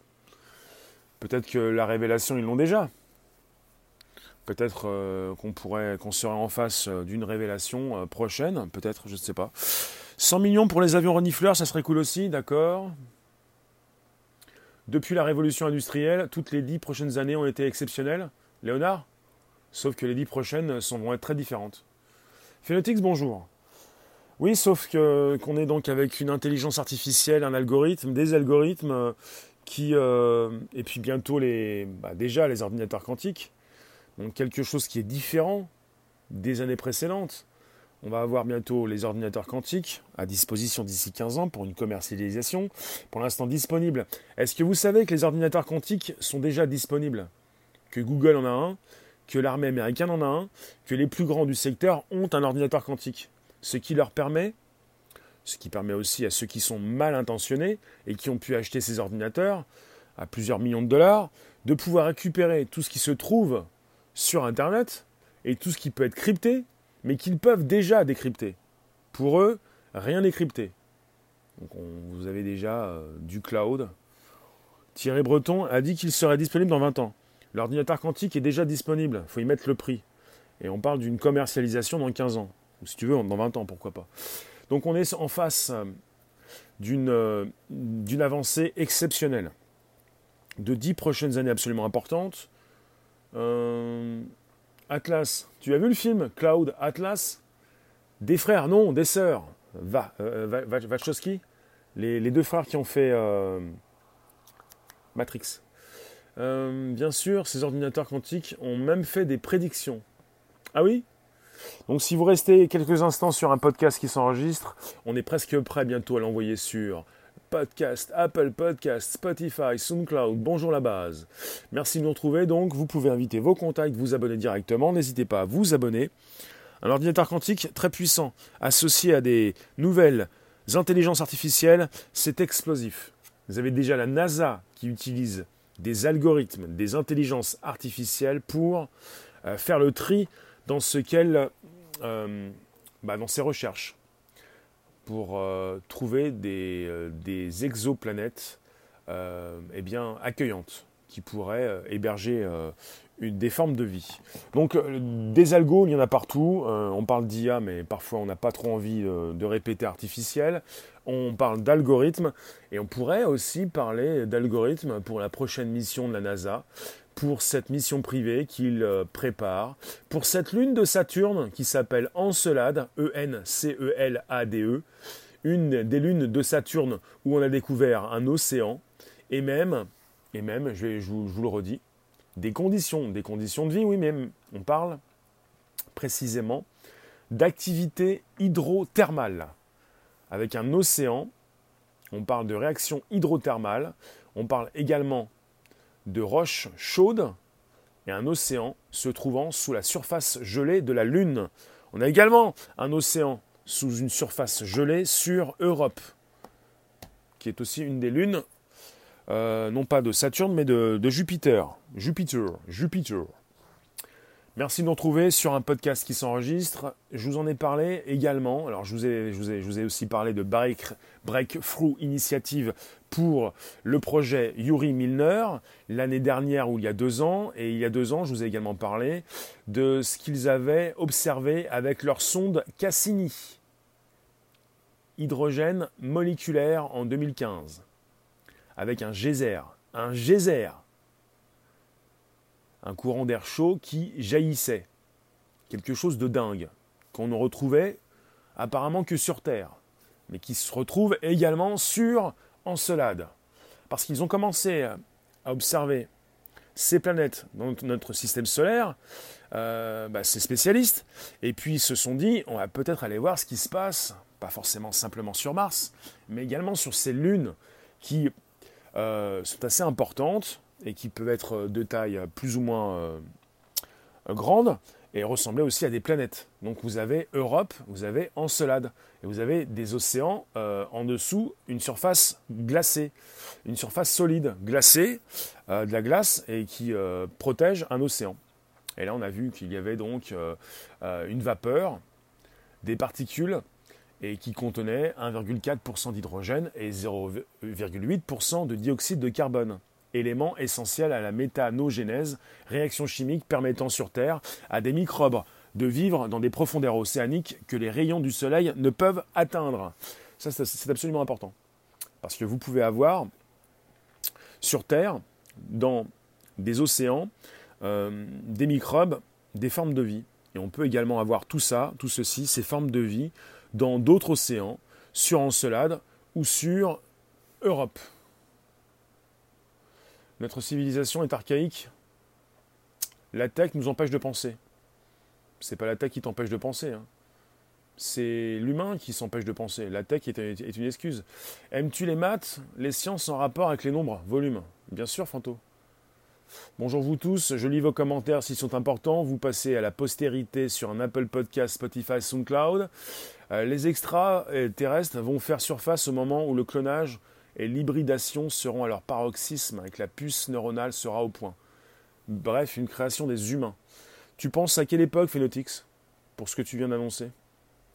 Peut-être que la révélation, ils l'ont déjà. Peut-être euh, qu'on pourrait, qu'on serait en face euh, d'une révélation euh, prochaine, peut-être, je ne sais pas. 100 millions pour les avions renifleurs, ça serait cool aussi, d'accord. Depuis la révolution industrielle, toutes les dix prochaines années ont été exceptionnelles. Léonard Sauf que les dix prochaines sont, vont être très différentes. Phénotix, bonjour. Oui, sauf qu'on est donc avec une intelligence artificielle, un algorithme, des algorithmes euh, qui, euh, et puis bientôt les, bah, déjà les ordinateurs quantiques, donc quelque chose qui est différent des années précédentes. On va avoir bientôt les ordinateurs quantiques à disposition d'ici 15 ans pour une commercialisation, pour l'instant disponible. Est-ce que vous savez que les ordinateurs quantiques sont déjà disponibles? Que Google en a un, que l'armée américaine en a un, que les plus grands du secteur ont un ordinateur quantique. Ce qui leur permet, ce qui permet aussi à ceux qui sont mal intentionnés et qui ont pu acheter ces ordinateurs à plusieurs millions de dollars, de pouvoir récupérer tout ce qui se trouve sur Internet et tout ce qui peut être crypté, mais qu'ils peuvent déjà décrypter. Pour eux, rien n'est crypté. Donc vous avez déjà euh, du cloud. Thierry Breton a dit qu'il serait disponible dans 20 ans. L'ordinateur quantique est déjà disponible, il faut y mettre le prix. Et on parle d'une commercialisation dans 15 ans, ou si tu veux, dans 20 ans, pourquoi pas. Donc on est en face euh, euh, d'une avancée exceptionnelle, de 10 prochaines années absolument importantes. Euh, Atlas, tu as vu le film Cloud Atlas? Des frères, non, des sœurs. Va, Wachowski les, deux frères qui ont fait Matrix. Euh, bien sûr, ces ordinateurs quantiques ont même fait des prédictions. Ah oui? Donc si vous restez quelques instants sur un podcast qui s'enregistre, on est presque prêt bientôt à l'envoyer sur Podcast, Apple Podcast, Spotify, SoundCloud, bonjour la base. Merci de nous retrouver donc, vous pouvez inviter vos contacts, vous abonner directement, n'hésitez pas à vous abonner. Un ordinateur quantique très puissant, associé à des nouvelles intelligences artificielles, c'est explosif. Vous avez déjà la NASA qui utilise des algorithmes, des intelligences artificielles pour euh, faire le tri dans ce qu'elle, euh, bah, dans ses recherches, pour euh, trouver des, exoplanètes eh bien, accueillantes qui pourraient héberger des formes de vie. Donc des algos, il y en a partout. On parle d'IA, mais parfois on n'a pas trop envie de répéter artificiel. On parle d'algorithmes et on pourrait aussi parler d'algorithmes pour la prochaine mission de la NASA, pour cette mission privée qu'il prépare, pour cette lune de Saturne qui s'appelle Encelade, E-N-C-E-L-A-D-E, e, une des lunes de Saturne où on a découvert un océan, et même, et même, je, je vous le redis, des conditions, des conditions de vie, oui, mais on parle précisément d'activité hydrothermale. Avec un océan, on parle de réaction hydrothermale, on parle également de roches chaudes et un océan se trouvant sous la surface gelée de la Lune. On a également un océan sous une surface gelée sur Europe, qui est aussi une des lunes euh, non pas de Saturne, mais de, Jupiter. Jupiter, Jupiter. Merci de nous retrouver sur un podcast qui s'enregistre. Je vous en ai parlé également. Alors, je vous ai, je vous ai, aussi parlé de Break, Breakthrough Initiative pour le projet Yuri Milner l'année dernière ou il y a deux ans. Et il y a deux ans, je vous ai également parlé de ce qu'ils avaient observé avec leur sonde Cassini. Hydrogène moléculaire en 2015 avec un geyser. Un geyser. Un courant d'air chaud qui jaillissait. Quelque chose de dingue, qu'on ne retrouvait apparemment que sur Terre, mais qui se retrouve également sur Encelade. Parce qu'ils ont commencé à observer ces planètes dans notre système solaire, euh, bah, ces spécialistes, et puis ils se sont dit, on va peut-être aller voir ce qui se passe, pas forcément simplement sur Mars, mais également sur ces lunes qui euh, sont assez importantes et qui peuvent être de taille plus ou moins euh, grande et ressembler aussi à des planètes. Donc vous avez Europe, vous avez Encelade, et vous avez des océans euh, en dessous, une surface glacée, une surface solide, glacée, de la glace, et qui protège un océan. Et là on a vu qu'il y avait donc une vapeur, des particules et qui contenait 1,4% d'hydrogène et 0,8% de dioxyde de carbone, élément essentiel à la méthanogénèse, réaction chimique permettant sur Terre à des microbes de vivre dans des profondeurs océaniques que les rayons du Soleil ne peuvent atteindre. Ça, c'est absolument important. Parce que vous pouvez avoir sur Terre, dans des océans, euh, des microbes, des formes de vie. Et on peut également avoir tout ça, tout ceci, ces formes de vie, dans d'autres océans, sur Encelade ou sur Europe. Notre civilisation est archaïque. La tech nous empêche de penser. C'est pas la tech qui t'empêche de penser. Hein. C'est l'humain qui s'empêche de penser. La tech est, une excuse. Aimes-tu les maths Les sciences en rapport avec les nombres, volumes Bien sûr, Fanto. Bonjour vous tous, je lis vos commentaires s'ils sont importants. Vous passez à la postérité sur un Apple Podcast, Spotify, SoundCloud. Euh, les extras euh, terrestres vont faire surface au moment où le clonage et l'hybridation seront à leur paroxysme et que la puce neuronale sera au point. Bref, une création des humains. Tu penses à quelle époque, Phenotix, pour ce que tu viens d'annoncer?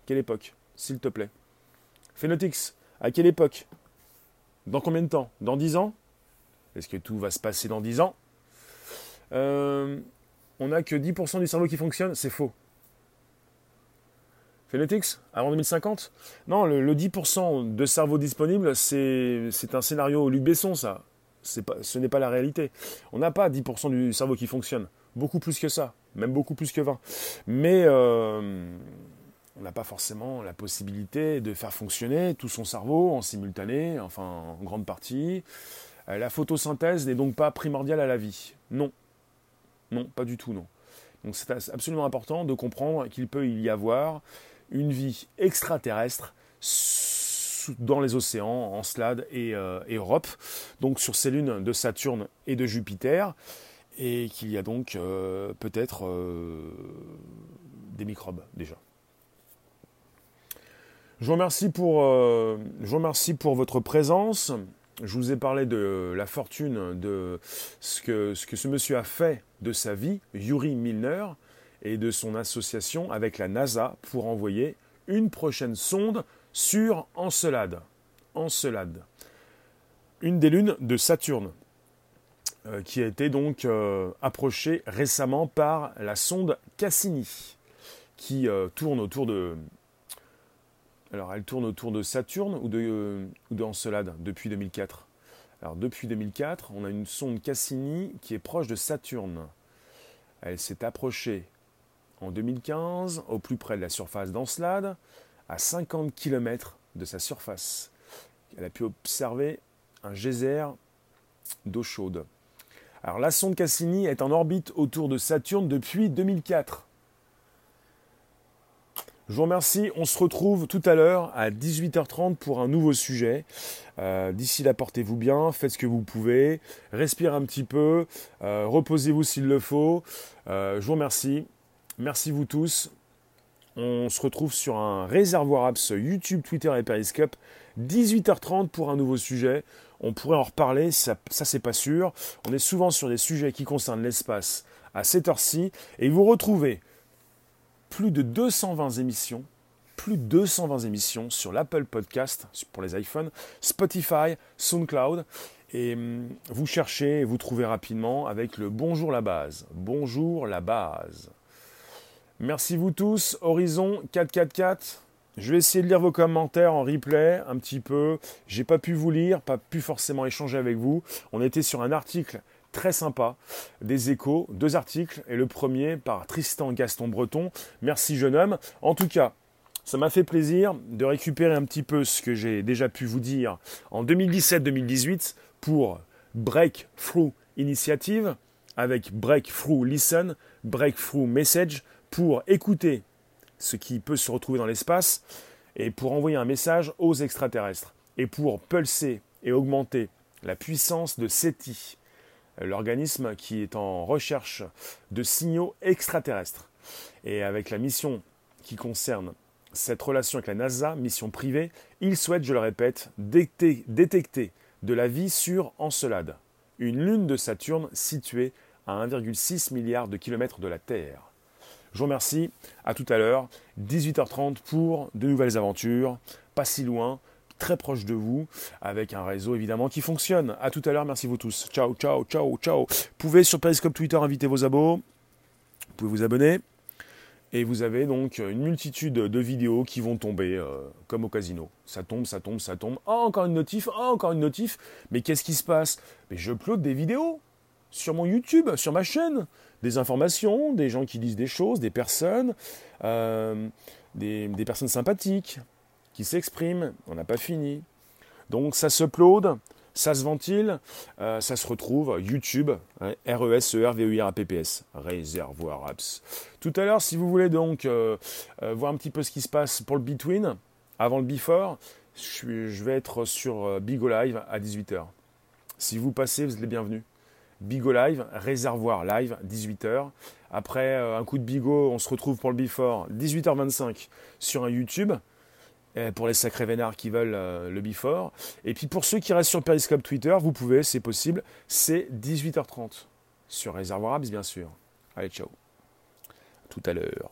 Quelle époque, s'il te plaît? Phenotix, à quelle époque? Dans combien de temps? Dans dix ans? Est-ce que tout va se passer dans dix ans? Euh, On n'a que 10% du cerveau qui fonctionne, c'est faux. Phenetics Avant 2050 Non, le, 10% de cerveau disponible, c'est un scénario Luc Besson, ça. Pas, ce n'est pas la réalité. On n'a pas 10% du cerveau qui fonctionne. Beaucoup plus que ça. Même beaucoup plus que 20. Mais, euh, on n'a pas forcément la possibilité de faire fonctionner tout son cerveau en simultané, enfin en grande partie. Euh, la photosynthèse n'est donc pas primordiale à la vie. Non. Non, pas du tout, non. Donc c'est absolument important de comprendre qu'il peut y avoir une vie extraterrestre dans les océans, en Slade et, euh, Europe, donc sur ces lunes de Saturne et de Jupiter, et qu'il y a donc euh, peut-être des microbes déjà. Je vous remercie pour, votre présence. Je vous ai parlé de la fortune, de ce que ce monsieur a fait de sa vie, Yuri Milner, et de son association avec la NASA pour envoyer une prochaine sonde sur Encelade. Encelade. Une des lunes de Saturne, euh, qui a été donc euh, approchée récemment par la sonde Cassini, qui euh, tourne autour de, alors, elle tourne autour de Saturne ou de, euh, de Encelade depuis 2004 Alors, depuis 2004, on a une sonde Cassini qui est proche de Saturne. Elle s'est approchée en 2015 au plus près de la surface d'Encelade, à 50 km de sa surface. Elle a pu observer un geyser d'eau chaude. Alors la sonde Cassini est en orbite autour de Saturne depuis 2004. Je vous remercie. On se retrouve tout à l'heure à 18h30 pour un nouveau sujet. Euh, d'ici là, portez-vous bien, faites ce que vous pouvez, respirez un petit peu, euh, reposez-vous s'il le faut. Euh, je vous remercie. Merci vous tous. On se retrouve sur un réservoir apps YouTube, Twitter et Periscope. 18h30 pour un nouveau sujet. On pourrait en reparler, ça, ça c'est pas sûr. On est souvent sur des sujets qui concernent l'espace à cette heure-ci. Et vous retrouvez plus de 220 émissions, plus de 220 émissions sur l'Apple Podcast pour les iPhones, Spotify, SoundCloud. Et hum, vous cherchez vous trouvez rapidement avec le Bonjour la base. Bonjour la base. Merci vous tous. Horizon 444. Je vais essayer de lire vos commentaires en replay un petit peu. J'ai pas pu vous lire, pas pu forcément échanger avec vous. On était sur un article très sympa des échos, deux articles, et le premier par Tristan Gaston Breton. Merci jeune homme. En tout cas, ça m'a fait plaisir de récupérer un petit peu ce que j'ai déjà pu vous dire en 2017-2018 pour Breakthrough Initiative avec Breakthrough Listen, Breakthrough Message pour écouter ce qui peut se retrouver dans l'espace et pour envoyer un message aux extraterrestres et pour pulser et augmenter la puissance de SETI, l'organisme qui est en recherche de signaux extraterrestres. Et avec la mission qui concerne cette relation avec la NASA, mission privée, il souhaite, je le répète, détecter de la vie sur Encelade, une lune de Saturne située à 1,6 milliard de kilomètres de la Terre. Je vous remercie, à tout à l'heure, 18h30 pour de nouvelles aventures, pas si loin, très proche de vous, avec un réseau évidemment qui fonctionne. A tout à l'heure, merci vous tous. Ciao, ciao, ciao, ciao. Vous pouvez sur Periscope Twitter inviter vos abos, vous pouvez vous abonner. Et vous avez donc une multitude de vidéos qui vont tomber euh, comme au casino. Ça tombe, ça tombe, ça tombe. Oh, encore une notif, oh, encore une notif. Mais qu'est-ce qui se passe? Mais je upload des vidéos sur mon YouTube, sur ma chaîne. Des informations, des gens qui disent des choses, des personnes, euh, des, personnes sympathiques, qui s'exprime, on n'a pas fini. Donc ça s'upload, ça se ventile, euh, ça se retrouve YouTube, hein, R-E-S-E-R-V-E-I-R-A-P-P-S, Réservoir Apps. Tout à l'heure, si vous voulez donc euh, voir un petit peu ce qui se passe pour le Between, avant le Before, je, je vais être sur Bigo Live à 18h. Si vous passez, vous êtes les bienvenus. Bigo Live, Réservoir Live, 18h. Après un coup de Bigo, on se retrouve pour le Before, 18h25 sur un YouTube. Euh, pour les sacrés vénards qui veulent euh, le before. Et puis pour ceux qui restent sur Periscope Twitter, vous pouvez, c'est possible, c'est 18h30. Sur Réservoir Abs, bien sûr. Allez, ciao. Tout à l'heure.